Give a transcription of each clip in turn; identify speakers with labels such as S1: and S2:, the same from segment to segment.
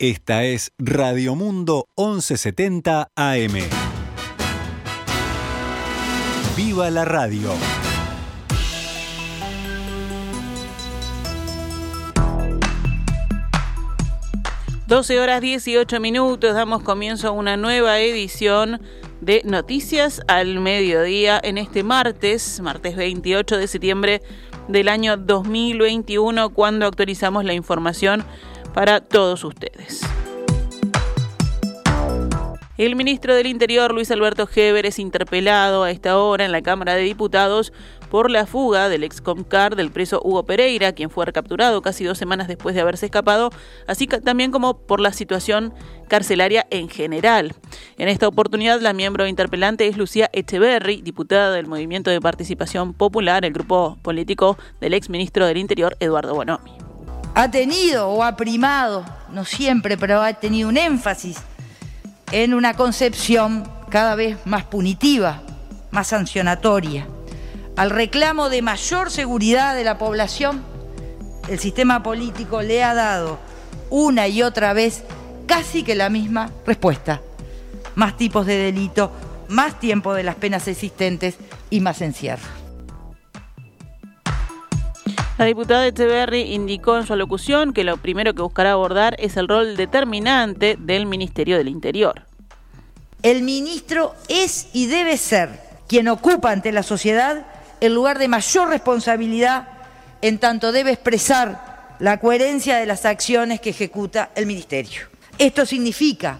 S1: Esta es Radio Mundo 1170 AM. ¡Viva la radio!
S2: Doce horas 18 minutos, damos comienzo a una nueva edición de Noticias al Mediodía en este martes, martes 28 de septiembre del año 2021, cuando actualizamos la información para todos ustedes. El ministro del Interior, Luis Alberto Heber, es interpelado a esta hora en la Cámara de Diputados por la fuga del ex Comcar del preso Hugo Pereira, quien fue recapturado casi dos semanas después de haberse escapado, así también como por la situación carcelaria en general. En esta oportunidad, la miembro interpelante es Lucía Echeverry, diputada del Movimiento de Participación Popular, el grupo político del ex ministro del Interior, Eduardo Bonomi.
S3: Ha tenido o ha primado, no siempre, pero ha tenido un énfasis en una concepción cada vez más punitiva, más sancionatoria. Al reclamo de mayor seguridad de la población, el sistema político le ha dado una y otra vez casi que la misma respuesta. Más tipos de delito, más tiempo de las penas existentes y más encierro.
S2: La diputada Echeverry indicó en su alocución que lo primero que buscará abordar es el rol determinante del Ministerio del Interior.
S3: El ministro es y debe ser quien ocupa ante la sociedad el lugar de mayor responsabilidad en tanto debe expresar la coherencia de las acciones que ejecuta el ministerio. Esto significa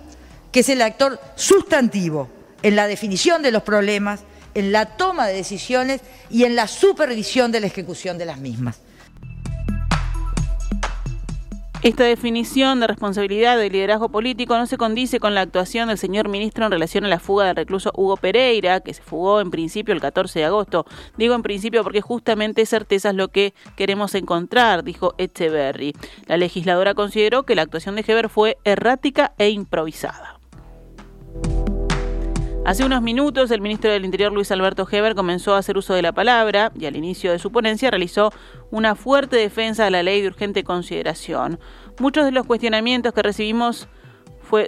S3: que es el actor sustantivo en la definición de los problemas, en la toma de decisiones y en la supervisión de la ejecución de las mismas.
S2: Esta definición de responsabilidad de liderazgo político no se condice con la actuación del señor ministro en relación a la fuga del recluso Hugo Pereira, que se fugó en principio el 14 de agosto. Digo en principio porque justamente certeza es lo que queremos encontrar, dijo Echeverry. La legisladora consideró que la actuación de Heber fue errática e improvisada. Hace unos minutos, el ministro del Interior, Luis Alberto Heber, comenzó a hacer uso de la palabra y al inicio de su ponencia realizó una fuerte defensa de la ley de urgente consideración. Muchos de los cuestionamientos que recibimos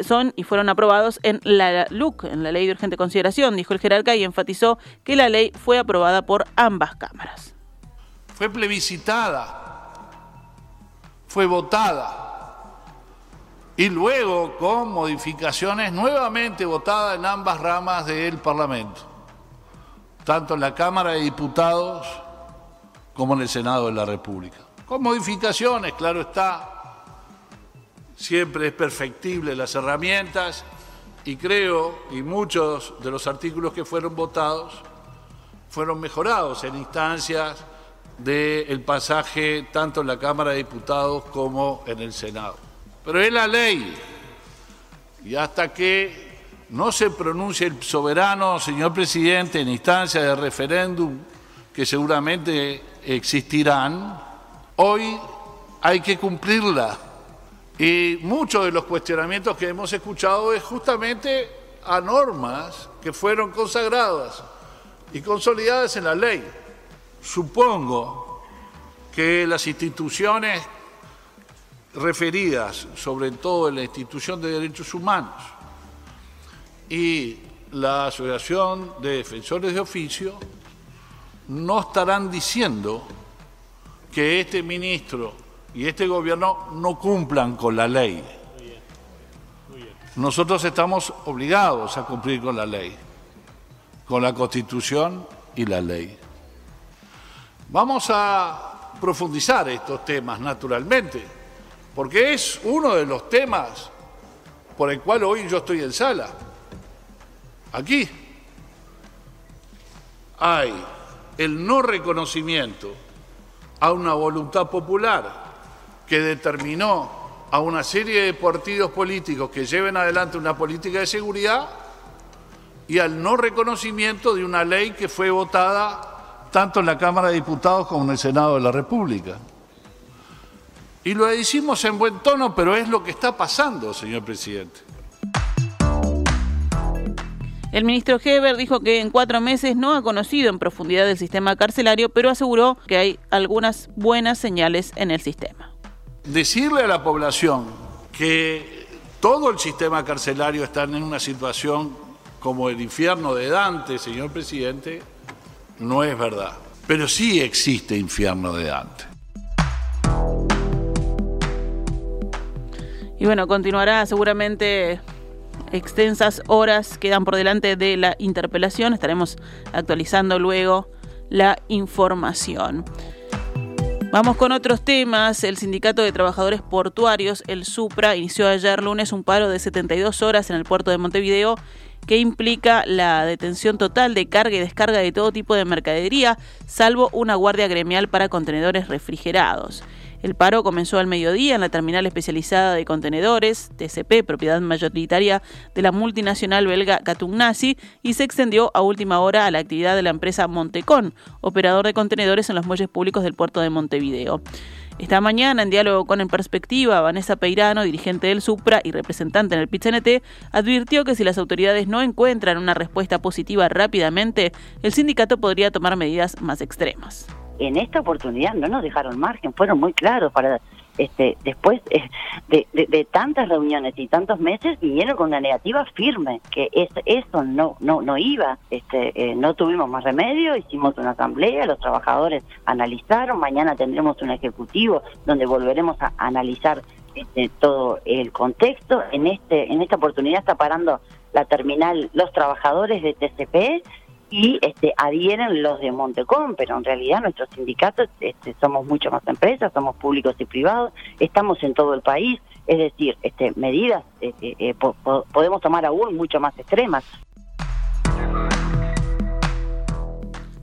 S2: son y fueron aprobados en la LUC, en la ley de urgente consideración, dijo el jerarca y enfatizó que la ley fue aprobada por ambas cámaras.
S4: Fue plebiscitada, fue votada y luego con modificaciones nuevamente votadas en ambas ramas del Parlamento, tanto en la Cámara de Diputados como en el Senado de la República. Con modificaciones, claro está, siempre es perfectible las herramientas y creo, y muchos de los artículos que fueron votados fueron mejorados en instancias del pasaje tanto en la Cámara de Diputados como en el Senado pero es la ley. Y hasta que no se pronuncie el soberano, señor presidente, en instancia de referéndum, que seguramente existirán, hoy hay que cumplirla. Y muchos de los cuestionamientos que hemos escuchado es justamente a normas que fueron consagradas y consolidadas en la ley. Supongo que las instituciones referidas sobre todo en la institución de derechos humanos y la Asociación de Defensores de Oficio no estarán diciendo que este ministro y este gobierno no cumplan con la ley. Nosotros estamos obligados a cumplir con la ley, con la Constitución y la ley. Vamos a profundizar estos temas, naturalmente porque es uno de los temas por el cual hoy yo estoy en sala. Aquí hay el no reconocimiento a una voluntad popular que determinó a una serie de partidos políticos que lleven adelante una política de seguridad y al no reconocimiento de una ley que fue votada tanto en la Cámara de Diputados como en el Senado de la República. Y lo decimos en buen tono, pero es lo que está pasando, señor presidente.
S2: El ministro Heber dijo que en cuatro meses no ha conocido en profundidad el sistema carcelario, pero aseguró que hay algunas buenas señales en el sistema.
S4: Decirle a la población que todo el sistema carcelario está en una situación como el infierno de Dante, señor presidente, no es verdad. Pero sí existe infierno de Dante.
S2: Y bueno, continuará seguramente extensas horas quedan por delante de la interpelación. Estaremos actualizando luego la información. Vamos con otros temas. El Sindicato de Trabajadores Portuarios, el SUPRA, inició ayer lunes un paro de 72 horas en el puerto de Montevideo que implica la detención total de carga y descarga de todo tipo de mercadería, salvo una guardia gremial para contenedores refrigerados. El paro comenzó al mediodía en la terminal especializada de contenedores, TCP, propiedad mayoritaria de la multinacional belga Catugnasi, y se extendió a última hora a la actividad de la empresa Montecón, operador de contenedores en los muelles públicos del puerto de Montevideo. Esta mañana, en diálogo con En Perspectiva, Vanessa Peirano, dirigente del Supra y representante en el PITCNT, advirtió que si las autoridades no encuentran una respuesta positiva rápidamente, el sindicato podría tomar medidas más extremas
S5: en esta oportunidad no nos dejaron margen, fueron muy claros para este después eh, de, tantas reuniones y tantos meses vinieron con una negativa firme que es, eso no no no iba este eh, no tuvimos más remedio hicimos una asamblea los trabajadores analizaron mañana tendremos un ejecutivo donde volveremos a analizar este, todo el contexto. En este en esta oportunidad está parando la terminal los trabajadores de TCP y este, adhieren los de Montecón, pero en realidad nuestros sindicatos este, somos mucho más empresas, somos públicos y privados, estamos en todo el país, es decir, este, medidas eh, eh, podemos tomar aún mucho más extremas.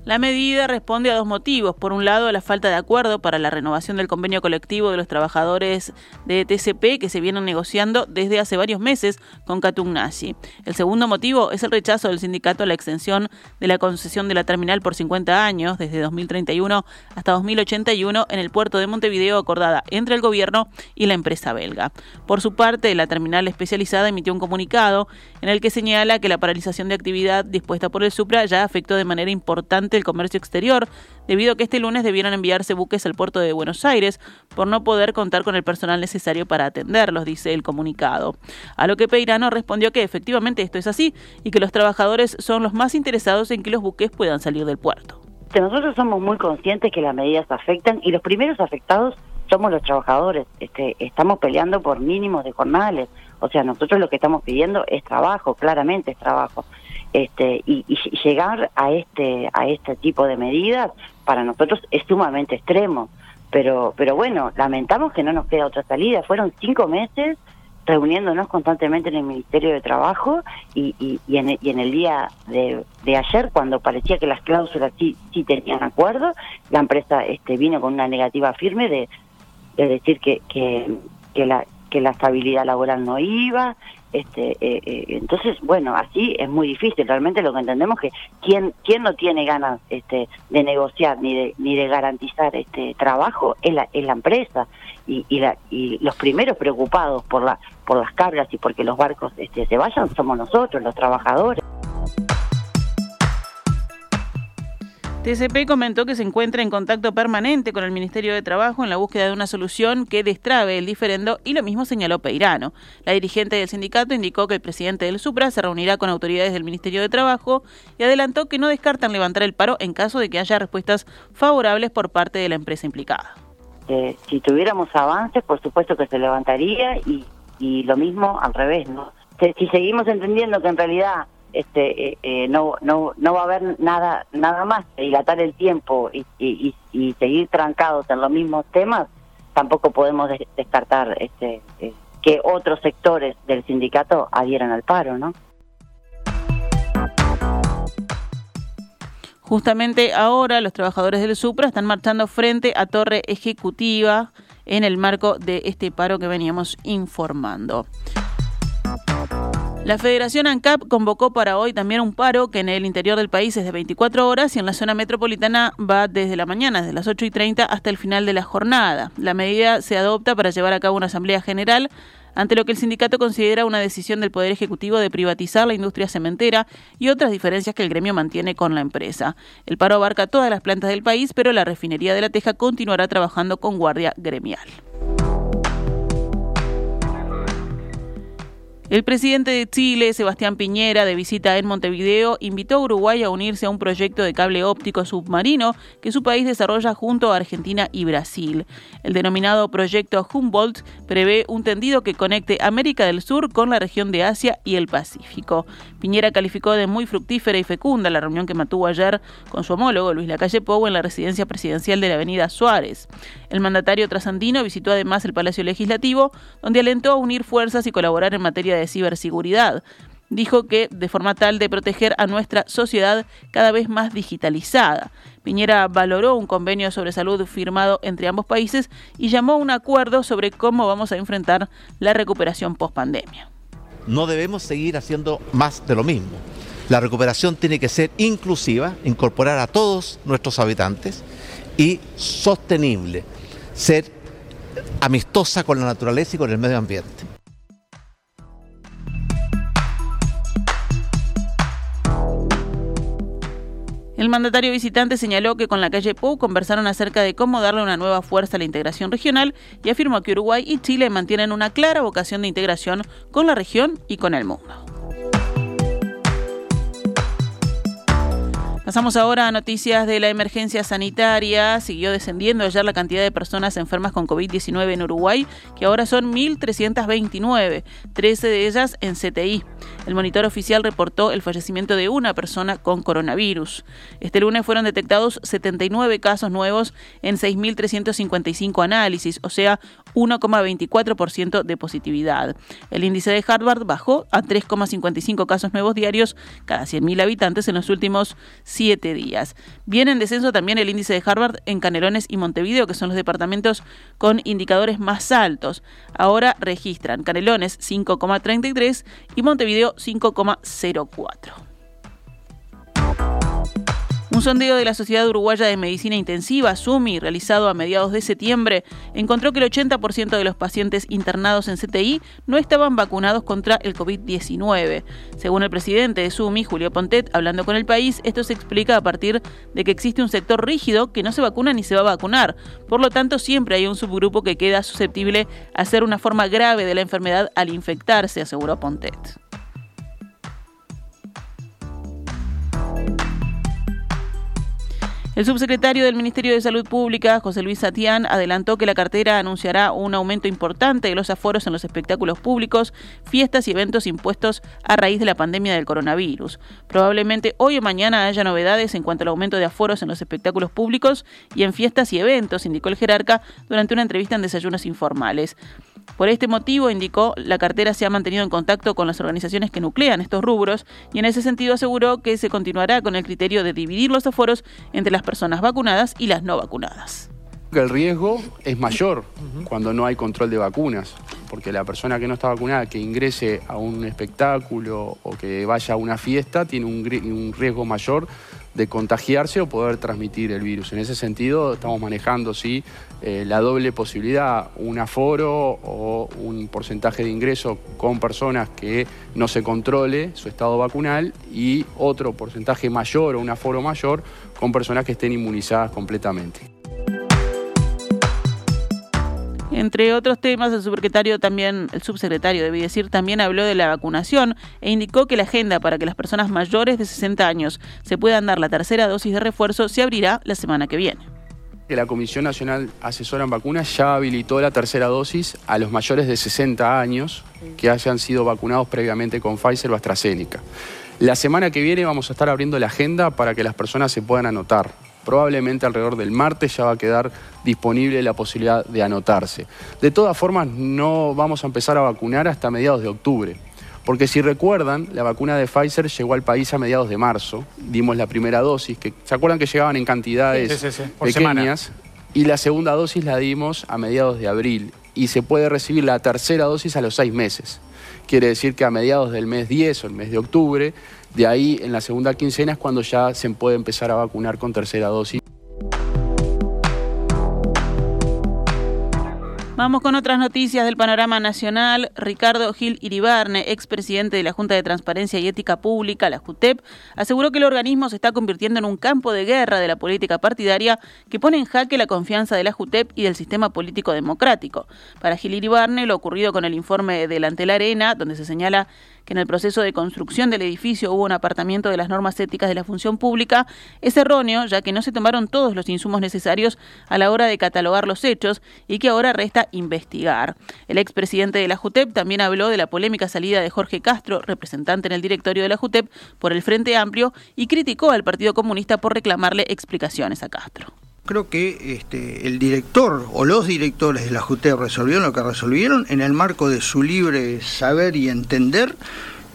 S2: La medida responde a dos motivos. Por un lado, la falta de acuerdo para la renovación del convenio colectivo de los trabajadores de TCP que se vienen negociando desde hace varios meses con Catugnasi. El segundo motivo es el rechazo del sindicato a la extensión de la concesión de la terminal por 50 años, desde 2031 hasta 2081, en el puerto de Montevideo acordada entre el gobierno y la empresa belga. Por su parte, la terminal especializada emitió un comunicado en el que señala que la paralización de actividad dispuesta por el Supra ya afectó de manera importante el comercio exterior, debido a que este lunes debieron enviarse buques al puerto de Buenos Aires por no poder contar con el personal necesario para atenderlos, dice el comunicado. A lo que Peirano respondió que efectivamente esto es así y que los trabajadores son los más interesados en que los buques puedan salir del puerto.
S5: Nosotros somos muy conscientes que las medidas afectan y los primeros afectados somos los trabajadores. Este, estamos peleando por mínimos de jornales. O sea, nosotros lo que estamos pidiendo es trabajo, claramente es trabajo este, y, llegar a este a este tipo de medidas para nosotros es sumamente extremo. Pero pero bueno lamentamos que no nos queda otra salida. Fueron cinco meses reuniéndonos constantemente en el Ministerio de Trabajo y, y, en, y en, el día de, de, ayer, cuando parecía que las cláusulas sí, sí tenían acuerdo, la empresa este, vino con una negativa firme de, de decir que, que, que, la, que la estabilidad laboral no iba, este, eh, eh, entonces, bueno, así es muy difícil. Realmente lo que entendemos es que quien, quien no tiene ganas este, de negociar ni de, ni de garantizar este trabajo es la, es la empresa. Y, y, la, y los primeros preocupados por, la, por las cargas y porque los barcos este, se vayan somos nosotros, los trabajadores.
S2: TCP comentó que se encuentra en contacto permanente con el Ministerio de Trabajo en la búsqueda de una solución que destrabe el diferendo y lo mismo señaló Peirano. La dirigente del sindicato indicó que el presidente del Supra se reunirá con autoridades del Ministerio de Trabajo y adelantó que no descartan levantar el paro en caso de que haya respuestas favorables por parte de la empresa implicada.
S5: Eh, si tuviéramos avances, por supuesto que se levantaría y, y lo mismo al revés, ¿no? Si seguimos entendiendo que en realidad este, eh, eh, no, va a haber nada, nada más, dilatar el tiempo y, seguir trancados en los mismos temas, tampoco podemos descartar este, eh, que otros sectores del sindicato adhieran al paro, ¿no?
S2: Justamente ahora los trabajadores del Supra están marchando frente a Torre Ejecutiva en el marco de este paro que veníamos informando. La Federación ANCAP convocó para hoy también un paro que en el interior del país es de 24 horas y en la zona metropolitana va desde la mañana, desde las 8 y 30 hasta el final de la jornada. La medida se adopta para llevar a cabo una asamblea general ante lo que el sindicato considera una decisión del Poder Ejecutivo de privatizar la industria cementera y otras diferencias que el gremio mantiene con la empresa. El paro abarca todas las plantas del país, pero la refinería de La Teja continuará trabajando con guardia gremial. El presidente de Chile, Sebastián Piñera, de visita en Montevideo, invitó a Uruguay a unirse a un proyecto de cable óptico submarino que su país desarrolla junto a Argentina y Brasil. El denominado proyecto Humboldt prevé un tendido que conecte América del Sur con la región de Asia y el Pacífico. Piñera calificó de muy fructífera y fecunda la reunión que mantuvo ayer con su homólogo Luis Lacalle Pou en la residencia presidencial de la Avenida Suárez. El mandatario trasandino visitó además el Palacio Legislativo, donde alentó a unir fuerzas y colaborar en materia de de ciberseguridad. Dijo que de forma tal de proteger a nuestra sociedad cada vez más digitalizada. Piñera valoró un convenio sobre salud firmado entre ambos países y llamó a un acuerdo sobre cómo vamos a enfrentar la recuperación post-pandemia.
S6: No debemos seguir haciendo más de lo mismo. La recuperación tiene que ser inclusiva, incorporar a todos nuestros habitantes y sostenible, ser amistosa con la naturaleza y con el medio ambiente.
S2: El mandatario visitante señaló que con la calle Pou conversaron acerca de cómo darle una nueva fuerza a la integración regional y afirmó que Uruguay y Chile mantienen una clara vocación de integración con la región y con el mundo. Pasamos ahora a noticias de la emergencia sanitaria. Siguió descendiendo ayer la cantidad de personas enfermas con COVID-19 en Uruguay, que ahora son 1.329, 13 de ellas en CTI. El monitor oficial reportó el fallecimiento de una persona con coronavirus. Este lunes fueron detectados 79 casos nuevos en 6.355 análisis, o sea, 1,24% de positividad. El índice de Harvard bajó a 3,55 casos nuevos diarios cada 100.000 habitantes en los últimos siete días. Viene en descenso también el índice de Harvard en Canelones y Montevideo, que son los departamentos con indicadores más altos. Ahora registran Canelones 5,33 y Montevideo 5,04. Un sondeo de la Sociedad Uruguaya de Medicina Intensiva, SUMI, realizado a mediados de septiembre, encontró que el 80% de los pacientes internados en CTI no estaban vacunados contra el COVID-19. Según el presidente de SUMI, Julio Pontet, hablando con el país, esto se explica a partir de que existe un sector rígido que no se vacuna ni se va a vacunar. Por lo tanto, siempre hay un subgrupo que queda susceptible a ser una forma grave de la enfermedad al infectarse, aseguró Pontet. El subsecretario del Ministerio de Salud Pública, José Luis Satián, adelantó que la cartera anunciará un aumento importante de los aforos en los espectáculos públicos, fiestas y eventos impuestos a raíz de la pandemia del coronavirus. Probablemente hoy o mañana haya novedades en cuanto al aumento de aforos en los espectáculos públicos y en fiestas y eventos, indicó el jerarca durante una entrevista en Desayunos Informales. Por este motivo, indicó, la cartera se ha mantenido en contacto con las organizaciones que nuclean estos rubros y en ese sentido aseguró que se continuará con el criterio de dividir los aforos entre las personas vacunadas y las no vacunadas.
S7: El riesgo es mayor cuando no hay control de vacunas, porque la persona que no está vacunada, que ingrese a un espectáculo o que vaya a una fiesta, tiene un riesgo mayor de contagiarse o poder transmitir el virus. En ese sentido, estamos manejando sí, eh, la doble posibilidad, un aforo o un porcentaje de ingreso con personas que no se controle su estado vacunal y otro porcentaje mayor o un aforo mayor con personas que estén inmunizadas completamente.
S2: Entre otros temas, el subsecretario también, el subsecretario debí decir, también habló de la vacunación e indicó que la agenda para que las personas mayores de 60 años se puedan dar la tercera dosis de refuerzo se abrirá la semana que viene.
S7: La Comisión Nacional Asesora en Vacunas ya habilitó la tercera dosis a los mayores de 60 años que hayan sido vacunados previamente con Pfizer o AstraZeneca. La semana que viene vamos a estar abriendo la agenda para que las personas se puedan anotar probablemente alrededor del martes ya va a quedar disponible la posibilidad de anotarse. De todas formas, no vamos a empezar a vacunar hasta mediados de octubre. Porque si recuerdan, la vacuna de Pfizer llegó al país a mediados de marzo. Dimos la primera dosis, que se acuerdan que llegaban en cantidades pequeñas. Y la segunda dosis la dimos a mediados de abril. Y se puede recibir la tercera dosis a los seis meses. Quiere decir que a mediados del mes 10 o el mes de octubre de ahí, en la segunda quincena es cuando ya se puede empezar a vacunar con tercera dosis.
S2: Vamos con otras noticias del panorama nacional. Ricardo Gil Iribarne, expresidente de la Junta de Transparencia y Ética Pública, la JUTEP, aseguró que el organismo se está convirtiendo en un campo de guerra de la política partidaria que pone en jaque la confianza de la JUTEP y del sistema político democrático. Para Gil Iribarne, lo ocurrido con el informe Delante la Arena, donde se señala que en el proceso de construcción del edificio hubo un apartamiento de las normas éticas de la función pública, es erróneo, ya que no se tomaron todos los insumos necesarios a la hora de catalogar los hechos y que ahora resta investigar. El expresidente de la JUTEP también habló de la polémica salida de Jorge Castro, representante en el directorio de la JUTEP, por el Frente Amplio y criticó al Partido Comunista por reclamarle explicaciones a Castro
S8: creo que este, el director o los directores de la JUTEP resolvieron lo que resolvieron en el marco de su libre saber y entender.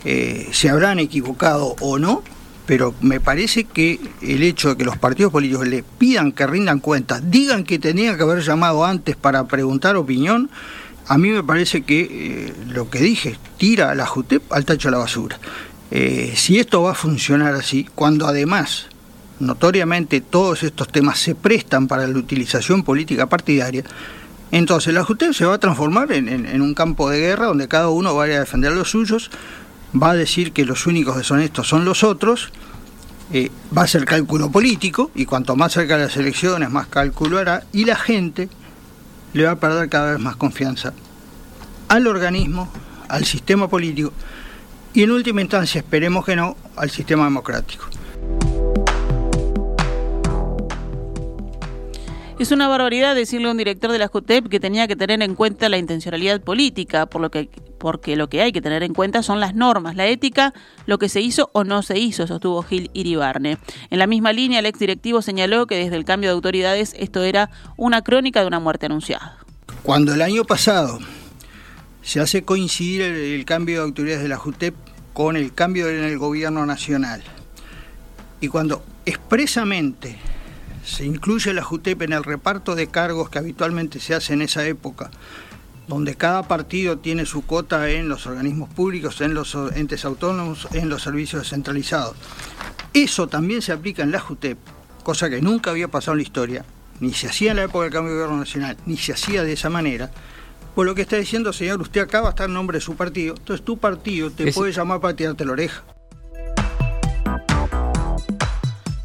S8: Eh, se habrán equivocado o no, pero me parece que el hecho de que los partidos políticos le pidan que rindan cuentas, digan que tenían que haber llamado antes para preguntar opinión, a mí me parece que eh, lo que dije, tira a la JUTEP al tacho de la basura. Eh, si esto va a funcionar así, cuando además notoriamente todos estos temas se prestan para la utilización política partidaria, entonces la justicia se va a transformar en, un campo de guerra donde cada uno va a, defender los suyos, va a decir que los únicos deshonestos son los otros, eh, va a ser cálculo político y cuanto más cerca de las elecciones más cálculo hará y la gente le va a perder cada vez más confianza al organismo, al sistema político y en última instancia esperemos que no al sistema democrático.
S2: Es una barbaridad decirle a un director de la JUTEP que tenía que tener en cuenta la intencionalidad política, por lo que, porque lo que hay que tener en cuenta son las normas, la ética, lo que se hizo o no se hizo, sostuvo Gil Iribarne. En la misma línea, el exdirectivo señaló que desde el cambio de autoridades esto era una crónica de una muerte anunciada.
S8: Cuando el año pasado se hace coincidir el, cambio de autoridades de la JUTEP con el cambio en el gobierno nacional, y cuando expresamente se incluye la JUTEP en el reparto de cargos que habitualmente se hace en esa época, donde cada partido tiene su cota en los organismos públicos, en los entes autónomos, en los servicios descentralizados. Eso también se aplica en la JUTEP, cosa que nunca había pasado en la historia, ni se hacía en la época del cambio de gobierno nacional, ni se hacía de esa manera. Por lo que está diciendo, señor, usted acá va a estar en nombre de su partido, entonces tu partido te puede llamar para tirarte la oreja.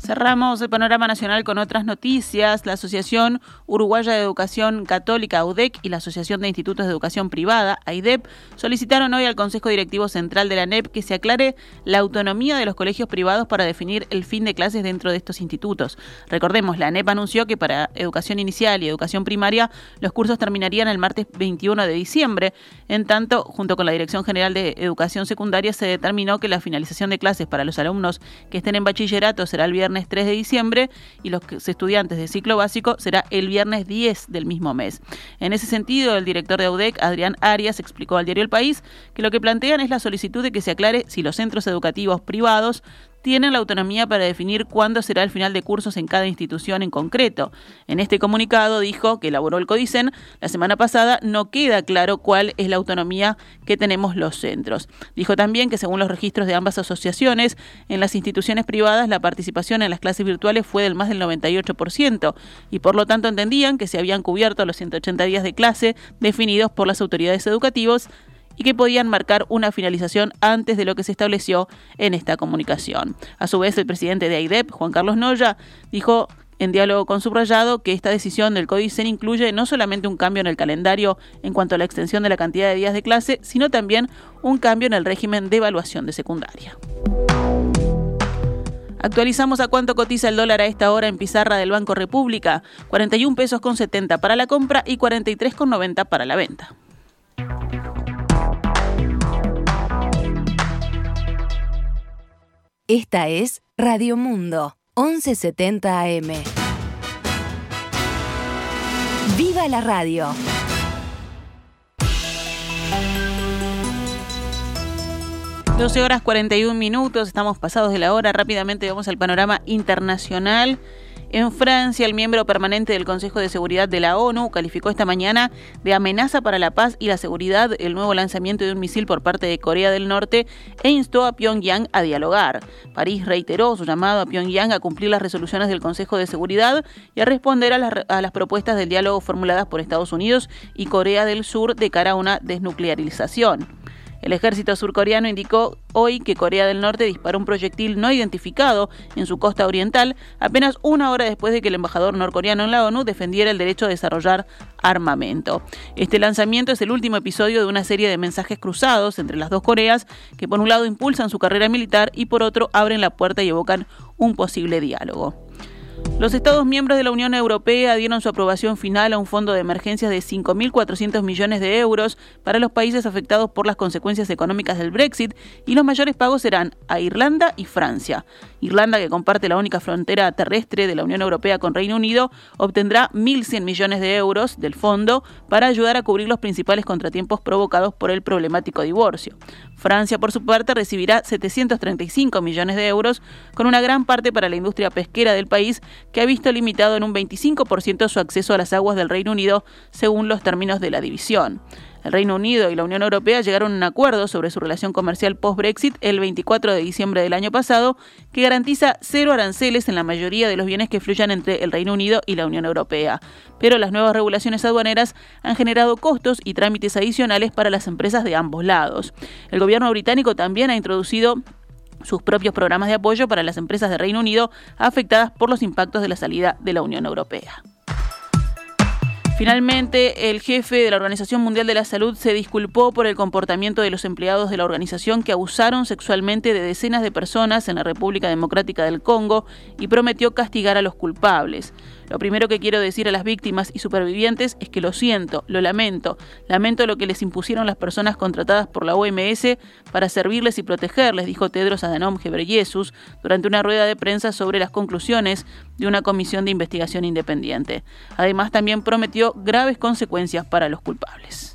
S2: Cerramos el panorama nacional con otras noticias. La Asociación Uruguaya de Educación Católica, UDEC, y la Asociación de Institutos de Educación Privada, AIDEP, solicitaron hoy al Consejo Directivo Central de la NEP que se aclare la autonomía de los colegios privados para definir el fin de clases dentro de estos institutos. Recordemos, la NEP anunció que para educación inicial y educación primaria los cursos terminarían el martes 21 de diciembre. En tanto, junto con la Dirección General de Educación Secundaria, se determinó que la finalización de clases para los alumnos que estén en bachillerato será el viernes 3 de diciembre y los estudiantes de ciclo básico será el viernes 10 del mismo mes. En ese sentido, el director de AUDEC, Adrián Arias, explicó al diario El País que lo que plantean es la solicitud de que se aclare si los centros educativos privados tienen la autonomía para definir cuándo será el final de cursos en cada institución en concreto. En este comunicado dijo que elaboró el Codicen la semana pasada no queda claro cuál es la autonomía que tenemos los centros. Dijo también que según los registros de ambas asociaciones, en las instituciones privadas la participación en las clases virtuales fue del más del 98% y por lo tanto entendían que se habían cubierto los 180 días de clase definidos por las autoridades educativas y que podían marcar una finalización antes de lo que se estableció en esta comunicación. A su vez, el presidente de AIDEP, Juan Carlos Noya, dijo en diálogo con Subrayado que esta decisión del Códice incluye no solamente un cambio en el calendario en cuanto a la extensión de la cantidad de días de clase, sino también un cambio en el régimen de evaluación de secundaria. Actualizamos a cuánto cotiza el dólar a esta hora en pizarra del Banco República, 41 pesos con 70 para la compra y 43 con 90 para la venta.
S9: Esta es Radio Mundo, 1170 AM. ¡Viva la radio!
S2: Doce horas 41 minutos, estamos pasados de la hora. Rápidamente vamos al panorama internacional En Francia, el miembro permanente del Consejo de Seguridad de la ONU calificó esta mañana de amenaza para la paz y la seguridad el nuevo lanzamiento de un misil por parte de Corea del Norte e instó a Pyongyang a dialogar. París reiteró su llamado a Pyongyang a cumplir las resoluciones del Consejo de Seguridad y a responder a las, a las propuestas del diálogo formuladas por Estados Unidos y Corea del Sur de cara a una desnuclearización. El ejército surcoreano indicó hoy que Corea del Norte disparó un proyectil no identificado en su costa oriental apenas una hora después de que el embajador norcoreano en la ONU defendiera el derecho a desarrollar armamento. Este lanzamiento es el último episodio de una serie de mensajes cruzados entre las dos Coreas que por un lado impulsan su carrera militar y por otro abren la puerta y evocan un posible diálogo. Los Estados miembros de la Unión Europea dieron su aprobación final a un fondo de emergencias de 5.400 millones de euros para los países afectados por las consecuencias económicas del Brexit y los mayores pagos serán a Irlanda y Francia. Irlanda, que comparte la única frontera terrestre de la Unión Europea con Reino Unido, obtendrá 1.100 millones de euros del fondo para ayudar a cubrir los principales contratiempos provocados por el problemático divorcio. Francia, por su parte, recibirá 735 millones de euros, con una gran parte para la industria pesquera del país, que ha visto limitado en un 25% su acceso a las aguas del Reino Unido, según los términos de la división. El Reino Unido y la Unión Europea llegaron a un acuerdo sobre su relación comercial post-Brexit el 24 de diciembre del año pasado, que garantiza cero aranceles en la mayoría de los bienes que fluyan entre el Reino Unido y la Unión Europea. Pero las nuevas regulaciones aduaneras han generado costos y trámites adicionales para las empresas de ambos lados. El gobierno británico también ha introducido sus propios programas de apoyo para las empresas de Reino Unido afectadas por los impactos de la salida de la Unión Europea. Finalmente, el jefe de la Organización Mundial de la Salud se disculpó por el comportamiento de los empleados de la organización que abusaron sexualmente de decenas de personas en la República Democrática del Congo y prometió castigar a los culpables. Lo primero que quiero decir a las víctimas y supervivientes es que lo siento, lo lamento, lamento lo que les impusieron las personas contratadas por la OMS para servirles y protegerles, dijo Tedros Adhanom Ghebreyesus durante una rueda de prensa sobre las conclusiones de una comisión de investigación independiente. Además, también prometió graves consecuencias para los culpables.